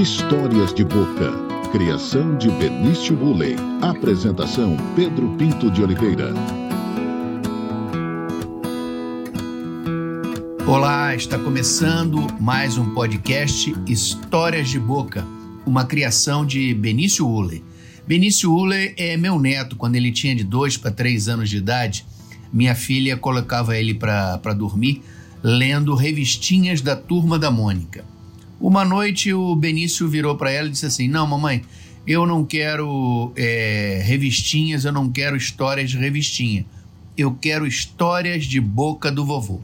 Histórias de Boca. Criação de Benício Bulley. Apresentação Pedro Pinto de Oliveira. Olá, está começando mais um podcast Histórias de Boca, uma criação de Benício Uller. Benício Uller é meu neto. Quando ele tinha de dois para três anos de idade, minha filha colocava ele para dormir lendo revistinhas da Turma da Mônica. Uma noite o Benício virou para ela e disse assim: Não, mamãe, eu não quero é, revistinhas, eu não quero histórias de revistinha. Eu quero histórias de boca do vovô.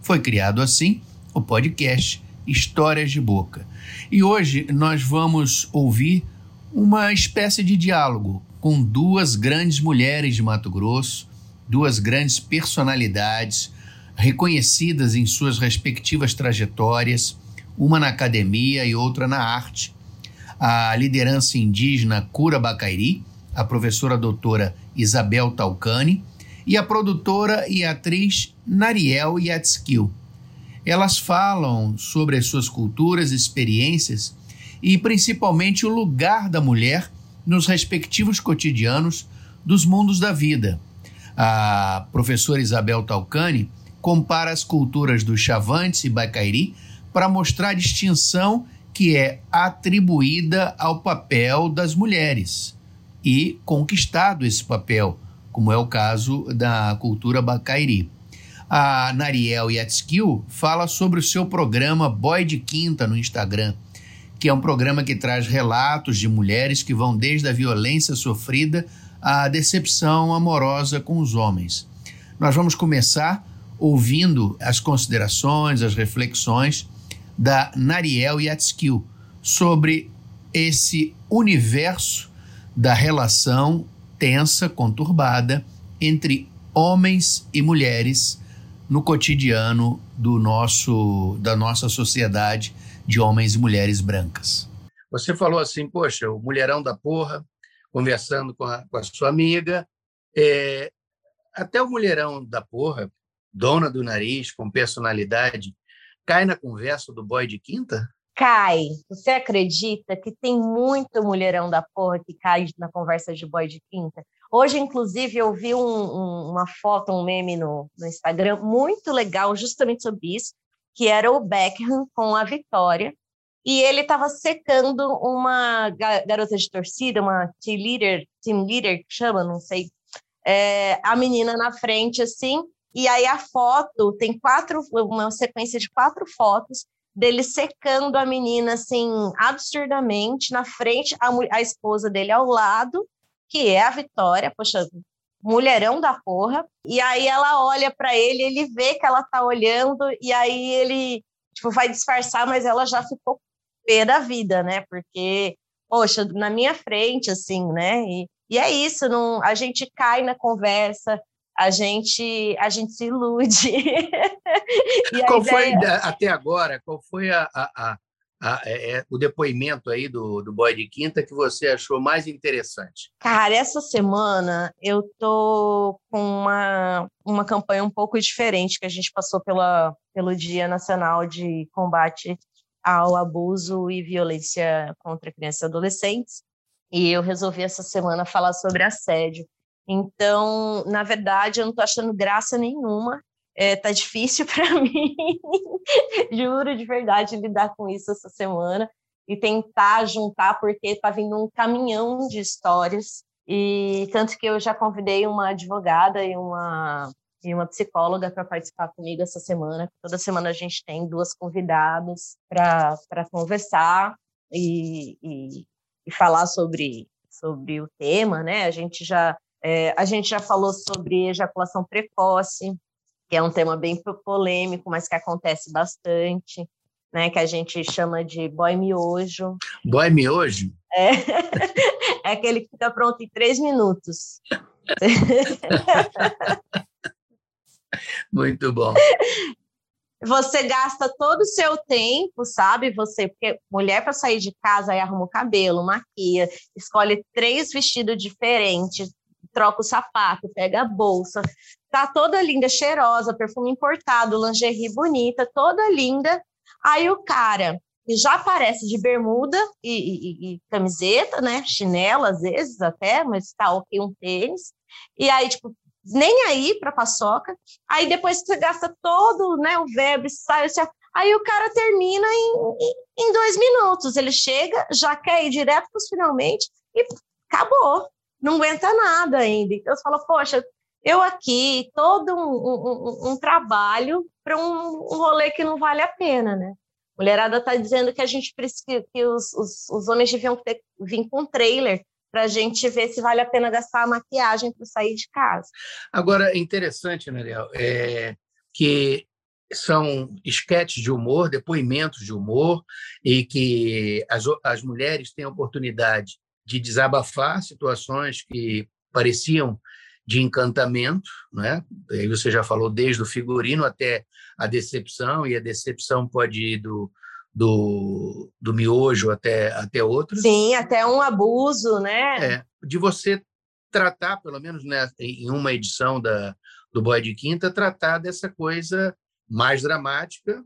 Foi criado assim o podcast Histórias de Boca. E hoje nós vamos ouvir uma espécie de diálogo com duas grandes mulheres de Mato Grosso, duas grandes personalidades reconhecidas em suas respectivas trajetórias uma na academia e outra na arte. A liderança indígena Cura Bacairi, a professora doutora Isabel Talcani e a produtora e atriz Nariel Yatskill. Elas falam sobre as suas culturas, experiências e principalmente o lugar da mulher nos respectivos cotidianos dos mundos da vida. A professora Isabel Talcani compara as culturas dos Chavantes e Bacairi para mostrar a distinção que é atribuída ao papel das mulheres e conquistado esse papel, como é o caso da cultura Bacairi. A Nariel Yatskill fala sobre o seu programa Boy de Quinta no Instagram, que é um programa que traz relatos de mulheres que vão desde a violência sofrida à decepção amorosa com os homens. Nós vamos começar ouvindo as considerações, as reflexões da Nariel Yatskill sobre esse universo da relação tensa, conturbada entre homens e mulheres no cotidiano do nosso da nossa sociedade de homens e mulheres brancas. Você falou assim, poxa, o mulherão da porra, conversando com a, com a sua amiga, é, até o mulherão da porra, dona do nariz, com personalidade, cai na conversa do boy de quinta? Cai. Você acredita que tem muito mulherão da porra que cai na conversa de boy de quinta? Hoje, inclusive, eu vi um, um, uma foto, um meme no, no Instagram muito legal, justamente sobre isso, que era o Beckham com a Vitória, e ele estava secando uma garota de torcida, uma team leader, team leader que chama, não sei, é, a menina na frente assim, e aí a foto tem quatro, uma sequência de quatro fotos dele secando a menina assim absurdamente na frente, a, a esposa dele ao lado, que é a Vitória, poxa, mulherão da porra. E aí ela olha para ele, ele vê que ela tá olhando e aí ele tipo vai disfarçar, mas ela já ficou pé da vida, né? Porque poxa, na minha frente assim, né? E, e é isso, não, a gente cai na conversa, a gente a gente se ilude. qual ideia... foi até agora? Qual foi a, a, a, é, é, o depoimento aí do, do boy de quinta que você achou mais interessante? Cara, essa semana eu tô com uma, uma campanha um pouco diferente que a gente passou pela, pelo Dia Nacional de Combate ao Abuso e Violência contra Crianças e Adolescentes. E eu resolvi essa semana falar sobre assédio. Então, na verdade, eu não estou achando graça nenhuma. É, tá difícil para mim, juro de verdade, lidar com isso essa semana e tentar juntar, porque tá vindo um caminhão de histórias. E tanto que eu já convidei uma advogada e uma, e uma psicóloga para participar comigo essa semana. Toda semana a gente tem duas convidadas para conversar e, e, e falar sobre, sobre o tema, né? A gente já é, a gente já falou sobre ejaculação precoce, que é um tema bem polêmico, mas que acontece bastante, né? Que a gente chama de boy miojo. Boy miojo? É, é aquele que fica pronto em três minutos. Muito bom. Você gasta todo o seu tempo, sabe? Você, porque mulher para sair de casa aí arruma o cabelo, maquia, escolhe três vestidos diferentes, troca o sapato, pega a bolsa, tá toda linda, cheirosa, perfume importado, lingerie bonita, toda linda. Aí o cara já aparece de bermuda e, e, e camiseta, né? Chinelo, às vezes até, mas tá ok um tênis. E aí, tipo, nem aí para paçoca. Aí depois você gasta todo né, o verbo, sai, aí o cara termina em, em, dois minutos. Ele chega, já quer ir direto para os finalmente e acabou. Não aguenta nada ainda. Então você fala, poxa, eu aqui, todo um, um, um trabalho para um, um rolê que não vale a pena, né? mulherada está dizendo que a gente precisa, que os, os, os homens deviam ter, vir com um trailer para a gente ver se vale a pena gastar a maquiagem para sair de casa. Agora, é interessante, Nariel, é que são esquetes de humor, depoimentos de humor, e que as, as mulheres têm a oportunidade de desabafar situações que pareciam de encantamento, né? Aí você já falou desde o figurino até a decepção, e a decepção pode ir do, do, do miojo até, até outros. Sim, até um abuso, né? É, de você tratar, pelo menos né, em uma edição da, do Boy de Quinta, tratar dessa coisa mais dramática,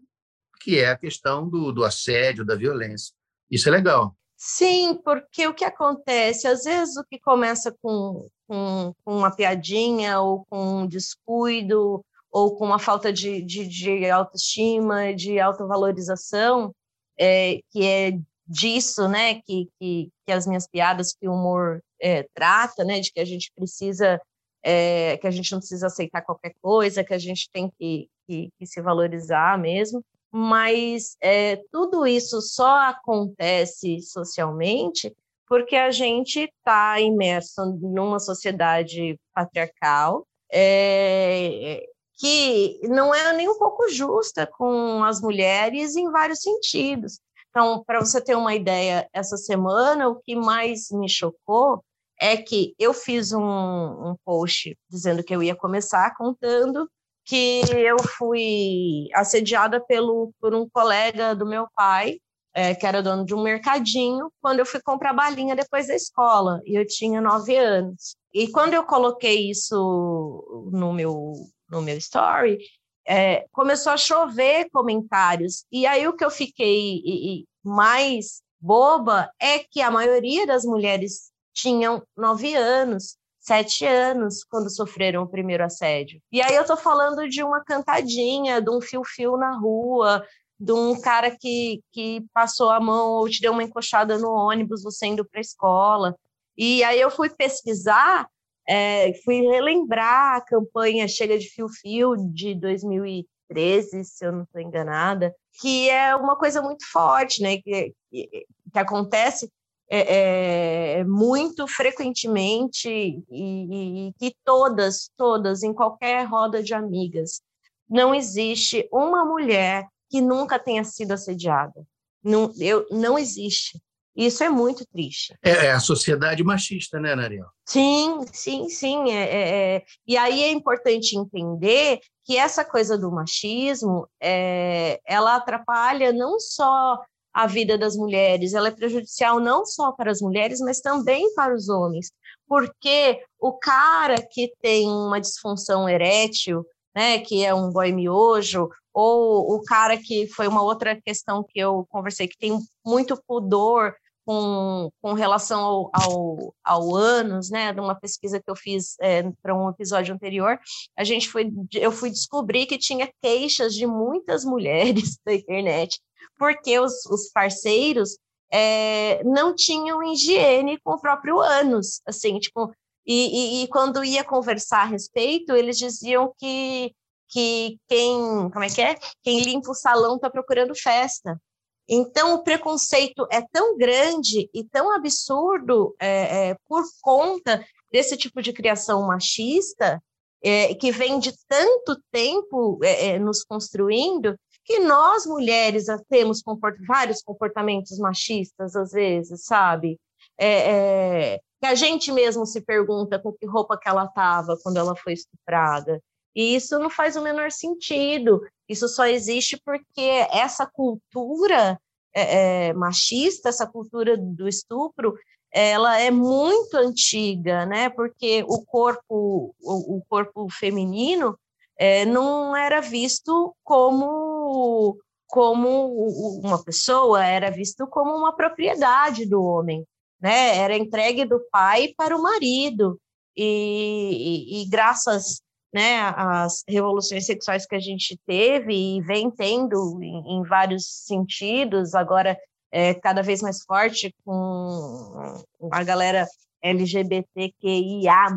que é a questão do, do assédio, da violência. Isso é legal. Sim, porque o que acontece, às vezes o que começa com, com, com uma piadinha ou com um descuido ou com uma falta de, de, de autoestima, de autovalorização, é, que é disso, né, que, que, que, as minhas piadas, que o humor é, trata, né, de que a gente precisa, é, que a gente não precisa aceitar qualquer coisa, que a gente tem que, que, que se valorizar mesmo, mas é, tudo isso só acontece socialmente porque a gente está imerso numa sociedade patriarcal, é, que não é nem um pouco justa com as mulheres em vários sentidos. Então, para você ter uma ideia, essa semana o que mais me chocou é que eu fiz um, um post dizendo que eu ia começar contando que eu fui assediada pelo, por um colega do meu pai, é, que era dono de um mercadinho, quando eu fui comprar balinha depois da escola, e eu tinha nove anos. E quando eu coloquei isso no meu no meu story, é, começou a chover comentários. E aí o que eu fiquei e, e mais boba é que a maioria das mulheres tinham nove anos, sete anos, quando sofreram o primeiro assédio. E aí eu estou falando de uma cantadinha, de um fio-fio na rua, de um cara que, que passou a mão ou te deu uma encoxada no ônibus, você indo para a escola. E aí eu fui pesquisar é, fui relembrar a campanha Chega de Fio Fio de 2013, se eu não estou enganada, que é uma coisa muito forte, né? Que, que, que acontece é, é, muito frequentemente e, e, que todas, todas, em qualquer roda de amigas, não existe uma mulher que nunca tenha sido assediada. Não, eu, não existe. Isso é muito triste. É, é a sociedade machista, né, Nariel? Sim, sim, sim. É, é, é, e aí é importante entender que essa coisa do machismo, é, ela atrapalha não só a vida das mulheres, ela é prejudicial não só para as mulheres, mas também para os homens, porque o cara que tem uma disfunção erétil, né, que é um boy miojo, ou o cara que foi uma outra questão que eu conversei, que tem muito pudor com, com relação ao, ao, ao ânus, né, de uma pesquisa que eu fiz é, para um episódio anterior, a gente foi, eu fui descobrir que tinha queixas de muitas mulheres da internet, porque os, os parceiros é, não tinham higiene com o próprio ânus, assim, tipo, e, e, e, quando ia conversar a respeito, eles diziam que, que quem, como é que é? Quem limpa o salão está procurando festa. Então, o preconceito é tão grande e tão absurdo é, é, por conta desse tipo de criação machista, é, que vem de tanto tempo é, é, nos construindo, que nós, mulheres, temos comport vários comportamentos machistas, às vezes, sabe? É, que a gente mesmo se pergunta com que roupa que ela estava quando ela foi estuprada. E isso não faz o menor sentido. Isso só existe porque essa cultura é, é, machista, essa cultura do estupro, ela é muito antiga, né? Porque o corpo, o, o corpo feminino é, não era visto como como uma pessoa, era visto como uma propriedade do homem, né? Era entregue do pai para o marido. E, e, e graças né, às revoluções sexuais que a gente teve e vem tendo em, em vários sentidos, agora é cada vez mais forte com a galera LGBTQIA+,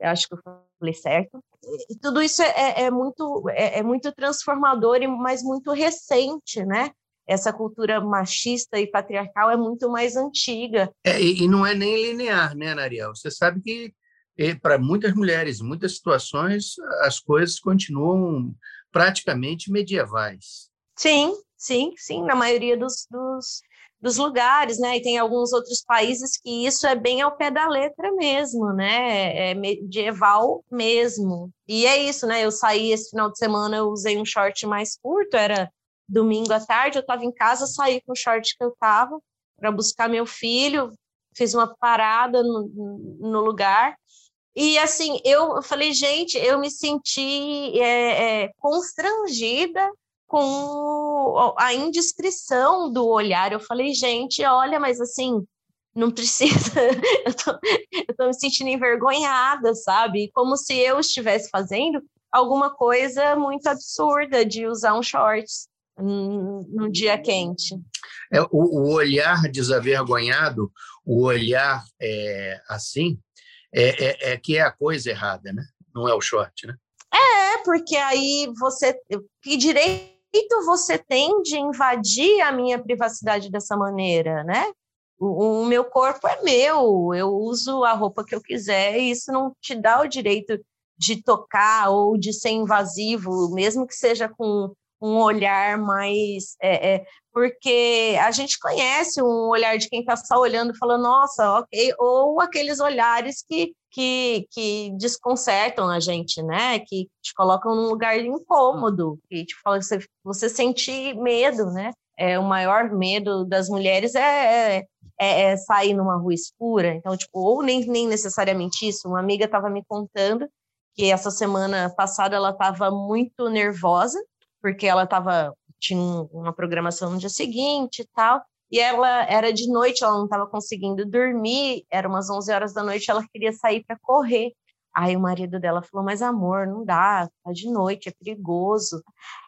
eu acho que eu falei certo. E tudo isso é, é, é muito, é, é, muito transformador, mas muito recente, né? Essa cultura machista e patriarcal é muito mais antiga. É, e, não é nem linear, né, Nariel? Você sabe que para muitas mulheres, em muitas situações, as coisas continuam praticamente medievais. Sim, sim, sim, na maioria dos, dos, dos lugares, né? E tem alguns outros países que isso é bem ao pé da letra mesmo, né? É medieval mesmo. E é isso, né? Eu saí esse final de semana, eu usei um short mais curto, era domingo à tarde, eu estava em casa, saí com o short que eu estava para buscar meu filho, fiz uma parada no, no lugar. E assim, eu falei, gente, eu me senti é, é, constrangida com a indiscrição do olhar. Eu falei, gente, olha, mas assim, não precisa, eu tô, eu tô me sentindo envergonhada, sabe? Como se eu estivesse fazendo alguma coisa muito absurda de usar um shorts num dia quente. É, o, o olhar desavergonhado, o olhar é, assim, é, é, é, que é a coisa errada, né? Não é o short, né? É, porque aí você. Que direito você tem de invadir a minha privacidade dessa maneira, né? O, o, meu corpo é meu, eu uso a roupa que eu quiser, e isso não te dá o direito de tocar ou de ser invasivo, mesmo que seja com um olhar mais. É, é, porque a gente conhece um olhar de quem está só olhando e falando, nossa, ok, ou aqueles olhares que, que, que desconcertam a gente, né? Que te colocam num lugar incômodo, que te fala você, você sente medo, né? É, o maior medo das mulheres é, é, é, sair numa rua escura. Então, tipo, ou nem, nem necessariamente isso. Uma amiga estava me contando que essa semana passada ela estava muito nervosa porque ela estava tinha uma programação no dia seguinte e tal. E ela era de noite, ela não estava conseguindo dormir, era umas 11 horas da noite, ela queria sair para correr. Aí o marido dela falou: Mas amor, não dá, tá de noite, é perigoso.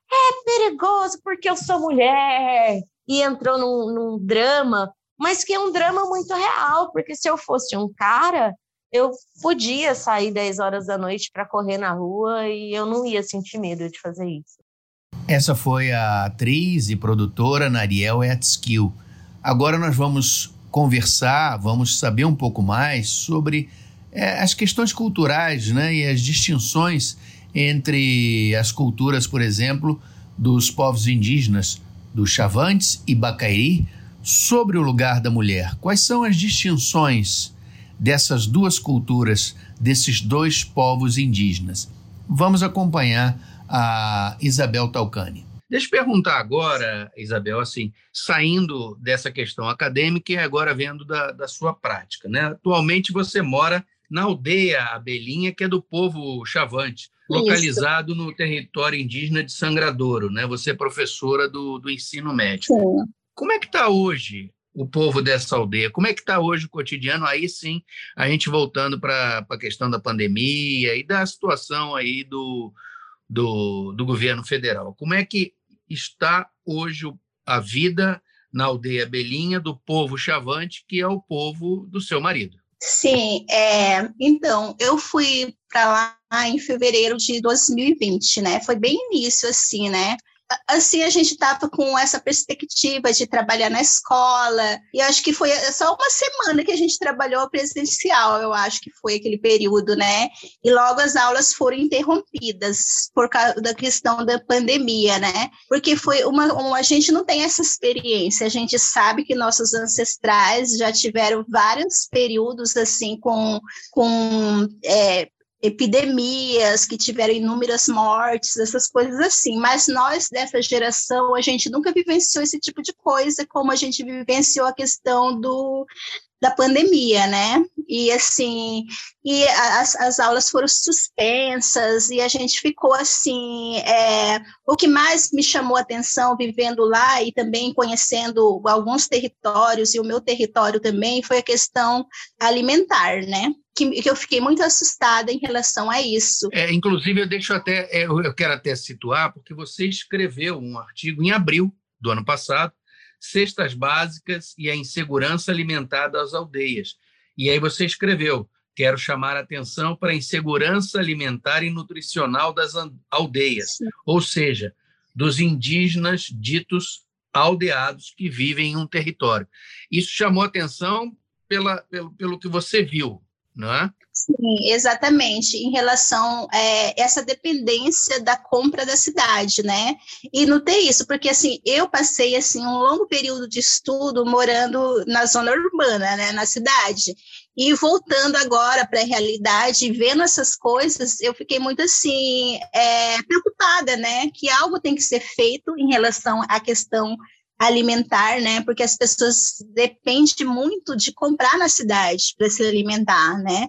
É perigoso porque eu sou mulher. E entrou num, num drama, mas que é um drama muito real, porque se eu fosse um cara, eu podia sair 10 horas da noite para correr na rua e eu não ia sentir medo de fazer isso. Essa foi a atriz e produtora Nariel Etskill. Agora nós vamos conversar, vamos saber um pouco mais sobre é, as questões culturais né, e as distinções entre as culturas, por exemplo, dos povos indígenas, dos Chavantes e Bacairi, sobre o lugar da mulher. Quais são as distinções dessas duas culturas, desses dois povos indígenas? Vamos acompanhar a Isabel Talcani. Deixa eu perguntar agora, Isabel, assim, saindo dessa questão acadêmica e agora vendo da, da sua prática. Né? Atualmente você mora na aldeia Abelhinha, que é do povo Chavante, localizado Isso. no território indígena de Sangradouro. Né? Você é professora do, do ensino médio. Sim. Como é que está hoje o povo dessa aldeia? Como é que está hoje o cotidiano? Aí sim, a gente voltando para a questão da pandemia e da situação aí do, do, do governo federal. Como é que está hoje a vida na aldeia Belinha do povo Chavante, que é o povo do seu marido? Sim, é, então, eu fui para lá em fevereiro de 2020, né? Foi bem início, assim, né? Assim a gente estava com essa perspectiva de trabalhar na escola e acho que foi só uma semana que a gente trabalhou presencial eu acho que foi aquele período né? E logo as aulas foram interrompidas por causa da questão da pandemia né? Porque foi uma, uma a gente não tem essa experiência a gente sabe que nossos ancestrais já tiveram vários períodos assim com com é, epidemias que tiveram inúmeras mortes, essas coisas assim. Mas nós dessa geração, a gente nunca vivenciou esse tipo de coisa, como a gente vivenciou a questão do da pandemia, né? E assim, e as, as aulas foram suspensas e a gente ficou assim. É, o que mais me chamou a atenção vivendo lá e também conhecendo alguns territórios e o meu território também foi a questão alimentar, né? Que, que eu fiquei muito assustada em relação a isso. É, inclusive, eu deixo até, é, eu quero até situar, porque você escreveu um artigo em abril do ano passado cestas básicas e a insegurança alimentar das aldeias. E aí você escreveu: quero chamar a atenção para a insegurança alimentar e nutricional das aldeias, Sim. ou seja, dos indígenas ditos aldeados que vivem em um território. Isso chamou atenção pela, pelo, pelo que você viu, não é? Sim, exatamente, em relação a é, essa dependência da compra da cidade, né? E notei isso, porque assim, eu passei assim um longo período de estudo morando na zona urbana, né, na cidade. E voltando agora para a realidade, vendo essas coisas, eu fiquei muito assim, é, preocupada, né? Que algo tem que ser feito em relação à questão alimentar, né? Porque as pessoas dependem muito de comprar na cidade para se alimentar, né?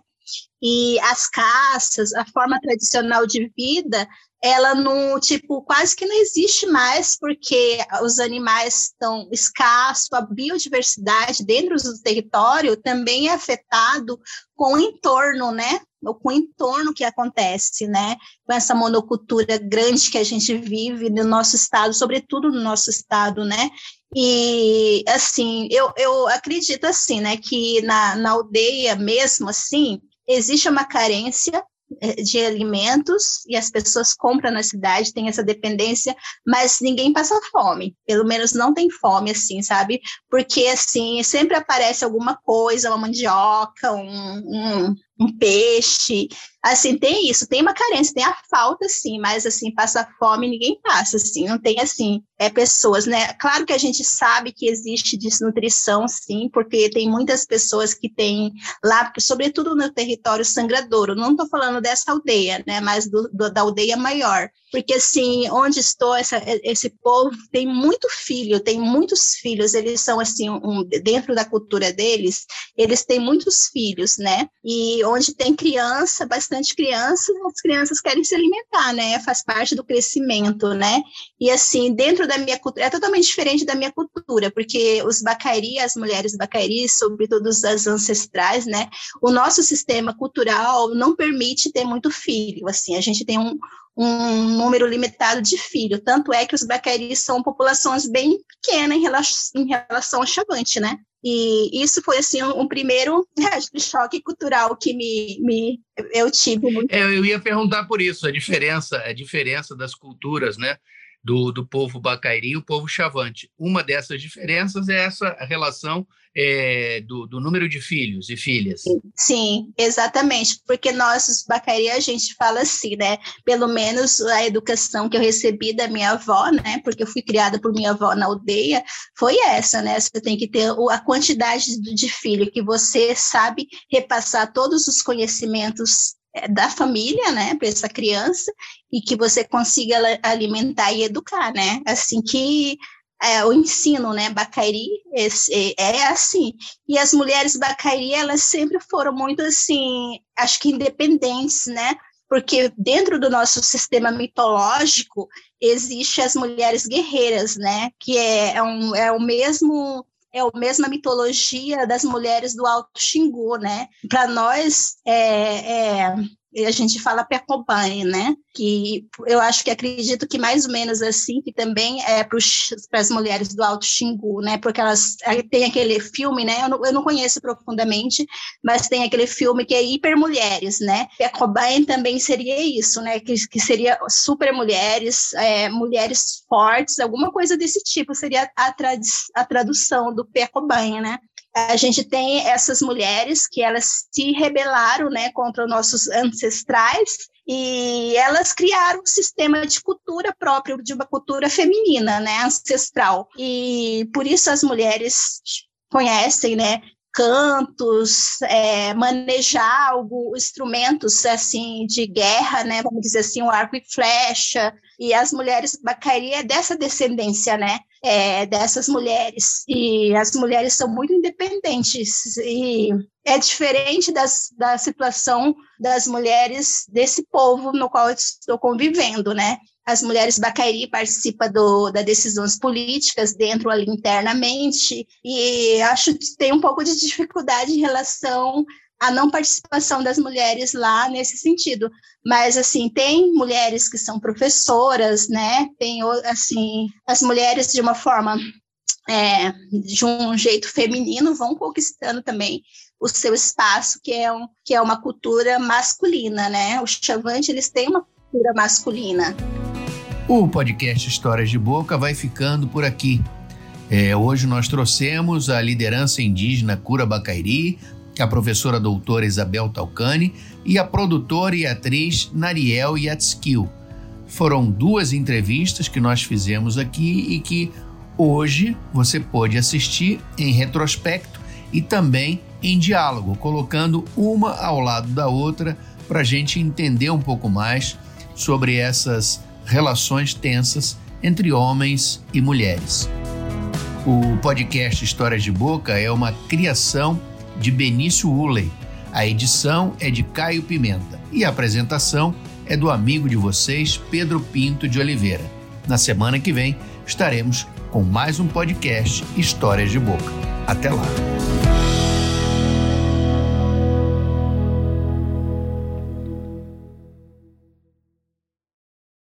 E as caças, a forma tradicional de vida, ela não, tipo, quase que não existe mais, porque os animais estão escassos, a biodiversidade dentro do território também é afetado com o entorno, né? Com o entorno que acontece, né? Com essa monocultura grande que a gente vive no nosso estado, sobretudo no nosso estado, né? E, assim, eu, eu acredito, assim, né, que na, na aldeia mesmo, assim, existe uma carência eh, de alimentos e as pessoas compram na cidade, tem essa dependência, mas ninguém passa fome, pelo menos não tem fome, assim, sabe? Porque, assim, sempre aparece alguma coisa, uma mandioca, um, um, um peixe, assim, tem isso, tem uma carência, tem a falta, sim, mas, assim, passa fome, ninguém passa, assim, não tem, assim, é pessoas, né? Claro que a gente sabe que existe desnutrição, sim, porque tem muitas pessoas que têm lá, sobretudo no território sangradouro, não estou falando dessa aldeia, né, mas do, do, da aldeia maior, porque, assim, onde estou, essa, esse povo tem muito filho, tem muitos filhos, eles são, assim, um, dentro da cultura deles, eles têm muitos filhos, né, e onde tem criança, bastante criança, as crianças querem se alimentar, né? Faz parte do crescimento, né? E assim, dentro da minha cultura, é totalmente diferente da minha cultura, porque os bacairi, as mulheres bacairi, sobretudo as ancestrais, né? O nosso sistema cultural não permite ter muito filho, assim, a gente tem um, um número limitado de filhos, tanto é que os bacaris são populações bem pequenas em relação, em relação ao chavante, né? E isso foi assim um, um primeiro choque cultural que me, me eu tive. Muito. É, eu ia perguntar por isso a diferença, a diferença das culturas, né? Do, do povo Bacairi e o povo Chavante. Uma dessas diferenças é essa relação é, do, do, número de filhos e filhas. Sim, exatamente, porque nós, os Bacairi, a gente fala assim, né? Pelo menos a educação que eu recebi da minha avó, né? Porque eu fui criada por minha avó na aldeia, foi essa, né? Você tem que ter a quantidade de filho que você sabe repassar todos os conhecimentos é, da família, né, para essa criança e que você consiga alimentar e educar, né? Assim que é, o ensino, né, Bacairi esse, é assim. E as mulheres Bacairi, elas sempre foram muito assim, acho que independentes, né? Porque dentro do nosso sistema mitológico existe as mulheres guerreiras, né? Que é, é, um, é o mesmo é a mesma mitologia das mulheres do Alto Xingu, né? Para nós, é, é, a gente fala Pecobane, né? Que eu acho que acredito que mais ou menos assim, que também é para as mulheres do Alto Xingu, né? Porque elas tem aquele filme, né? Eu não, eu não conheço profundamente, mas tem aquele filme que é Hiper Mulheres, né? Pecobane também seria isso, né? Que, que seria super mulheres, é, mulheres fortes, alguma coisa desse tipo seria a, trad a tradução do Pecobane, né? A gente tem essas mulheres que elas se rebelaram né, contra os nossos ancestrais e elas criaram um sistema de cultura próprio, de uma cultura feminina, né, ancestral. E por isso as mulheres conhecem, né, cantos, é, manejar algo, instrumentos assim de guerra, né, vamos dizer assim, o arco e flecha, e as mulheres Bacari é dessa descendência, né, é, dessas mulheres. E as mulheres são muito independentes e é diferente das, da situação das mulheres desse povo no qual eu estou convivendo, né? As mulheres Bacairi participam do, das decisões políticas dentro ali internamente e acho que tem um pouco de dificuldade em relação a não participação das mulheres lá nesse sentido. Mas, assim, tem mulheres que são professoras, né? Tem, assim, as mulheres de uma forma, é, de um jeito feminino, vão conquistando também o seu espaço, que é, um, que é uma cultura masculina, né? Os Chavante, eles têm uma cultura masculina. O podcast Histórias de Boca vai ficando por aqui. É, hoje nós trouxemos a liderança indígena Cura Bacairi, a professora doutora Isabel Talcani e a produtora e atriz Nariel Yatskill. Foram duas entrevistas que nós fizemos aqui e que hoje você pode assistir em retrospecto e também em diálogo, colocando uma ao lado da outra para a gente entender um pouco mais sobre essas relações tensas entre homens e mulheres. O podcast Histórias de Boca é uma criação de Benício Uley. A edição é de Caio Pimenta e a apresentação é do amigo de vocês, Pedro Pinto de Oliveira. Na semana que vem estaremos com mais um podcast Histórias de Boca. Até lá!